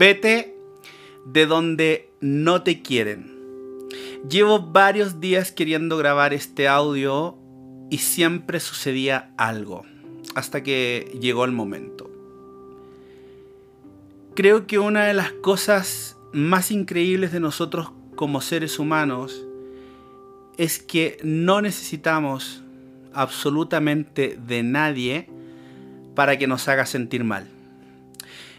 Vete de donde no te quieren. Llevo varios días queriendo grabar este audio y siempre sucedía algo, hasta que llegó el momento. Creo que una de las cosas más increíbles de nosotros como seres humanos es que no necesitamos absolutamente de nadie para que nos haga sentir mal.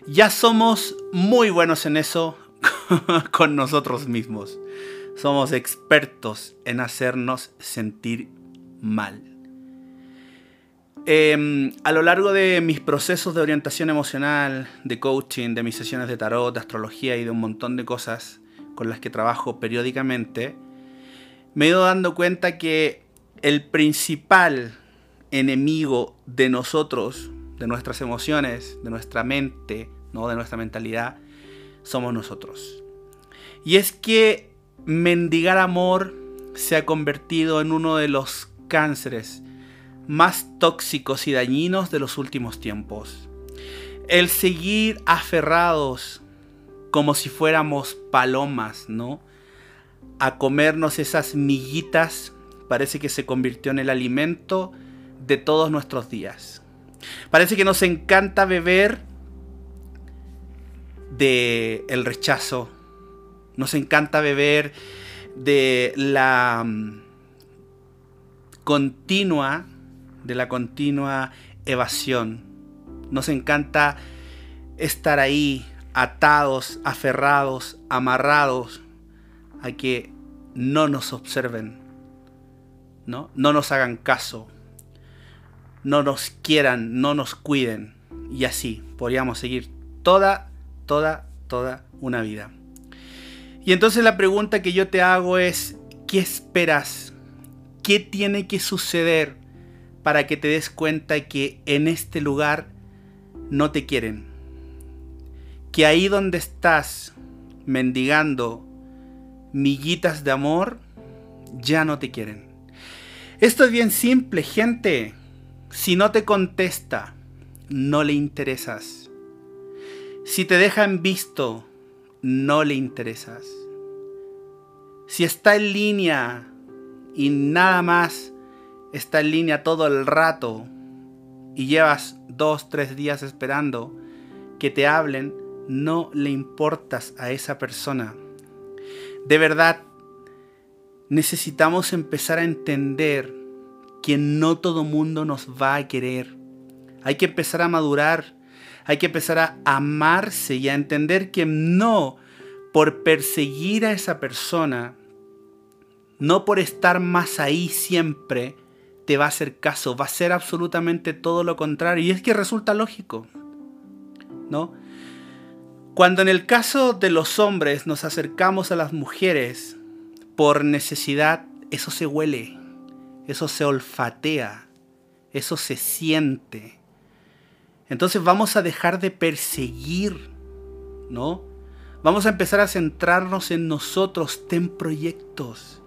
Ya somos muy buenos en eso con nosotros mismos. Somos expertos en hacernos sentir mal. Em, a lo largo de mis procesos de orientación emocional, de coaching, de mis sesiones de tarot, de astrología y de un montón de cosas con las que trabajo periódicamente, me he ido dando cuenta que el principal enemigo de nosotros, de nuestras emociones, de nuestra mente, ¿no? de nuestra mentalidad, somos nosotros. Y es que mendigar amor se ha convertido en uno de los cánceres más tóxicos y dañinos de los últimos tiempos. El seguir aferrados como si fuéramos palomas, ¿no? A comernos esas miguitas parece que se convirtió en el alimento de todos nuestros días. Parece que nos encanta beber de el rechazo. Nos encanta beber de la mm, continua de la continua evasión. Nos encanta estar ahí atados, aferrados, amarrados a que no nos observen, ¿no? No nos hagan caso, no nos quieran, no nos cuiden. Y así podríamos seguir toda, toda, toda una vida. Y entonces la pregunta que yo te hago es, ¿qué esperas? ¿Qué tiene que suceder para que te des cuenta que en este lugar no te quieren? Que ahí donde estás mendigando miguitas de amor, ya no te quieren. Esto es bien simple, gente. Si no te contesta, no le interesas. Si te dejan visto, no le interesas. Si está en línea y nada más está en línea todo el rato y llevas dos, tres días esperando que te hablen, no le importas a esa persona. De verdad, necesitamos empezar a entender que no todo mundo nos va a querer. Hay que empezar a madurar, hay que empezar a amarse y a entender que no por perseguir a esa persona, no por estar más ahí siempre, te va a hacer caso, va a ser absolutamente todo lo contrario. Y es que resulta lógico, ¿no? Cuando en el caso de los hombres nos acercamos a las mujeres por necesidad, eso se huele eso se olfatea, eso se siente. Entonces vamos a dejar de perseguir, ¿no? Vamos a empezar a centrarnos en nosotros, ten proyectos.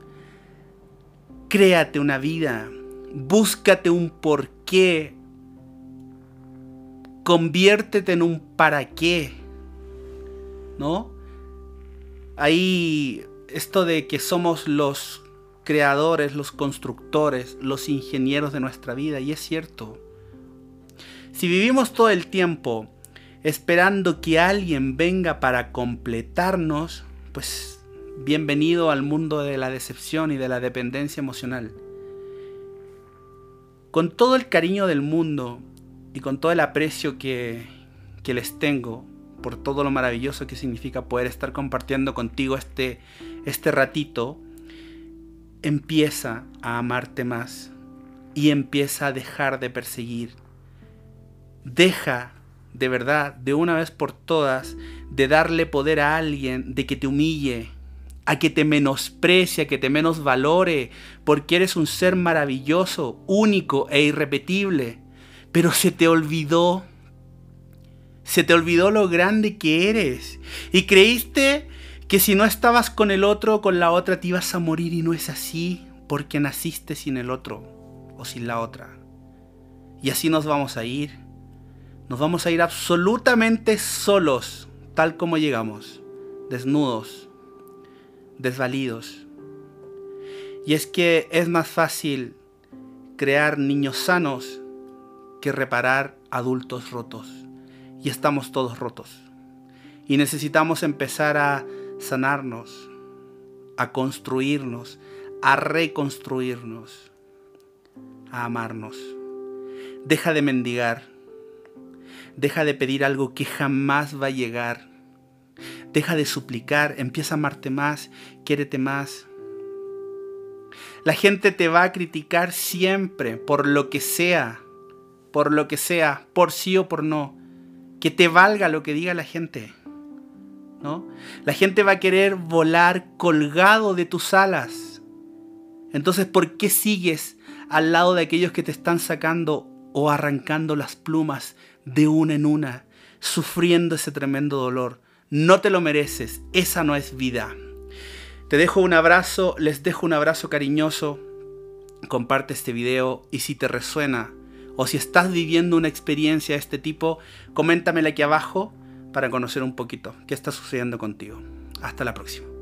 Créate una vida, búscate un porqué, conviértete en un para qué, ¿no? Ahí esto de que somos los creadores, los constructores, los ingenieros de nuestra vida. Y es cierto. Si vivimos todo el tiempo esperando que alguien venga para completarnos, pues bienvenido al mundo de la decepción y de la dependencia emocional. Con todo el cariño del mundo y con todo el aprecio que, que les tengo por todo lo maravilloso que significa poder estar compartiendo contigo este, este ratito, empieza a amarte más y empieza a dejar de perseguir. Deja de verdad, de una vez por todas, de darle poder a alguien, de que te humille, a que te menosprecie, a que te menos valore, porque eres un ser maravilloso, único e irrepetible. Pero se te olvidó, se te olvidó lo grande que eres y creíste que si no estabas con el otro con la otra te ibas a morir y no es así porque naciste sin el otro o sin la otra. Y así nos vamos a ir. Nos vamos a ir absolutamente solos tal como llegamos, desnudos, desvalidos. Y es que es más fácil crear niños sanos que reparar adultos rotos. Y estamos todos rotos. Y necesitamos empezar a sanarnos, a construirnos, a reconstruirnos, a amarnos. Deja de mendigar. Deja de pedir algo que jamás va a llegar. Deja de suplicar, empieza a amarte más, quiérete más. La gente te va a criticar siempre por lo que sea, por lo que sea, por sí o por no. Que te valga lo que diga la gente. La gente va a querer volar colgado de tus alas. Entonces, ¿por qué sigues al lado de aquellos que te están sacando o arrancando las plumas de una en una, sufriendo ese tremendo dolor? No te lo mereces, esa no es vida. Te dejo un abrazo, les dejo un abrazo cariñoso. Comparte este video y si te resuena o si estás viviendo una experiencia de este tipo, coméntamela aquí abajo para conocer un poquito qué está sucediendo contigo. Hasta la próxima.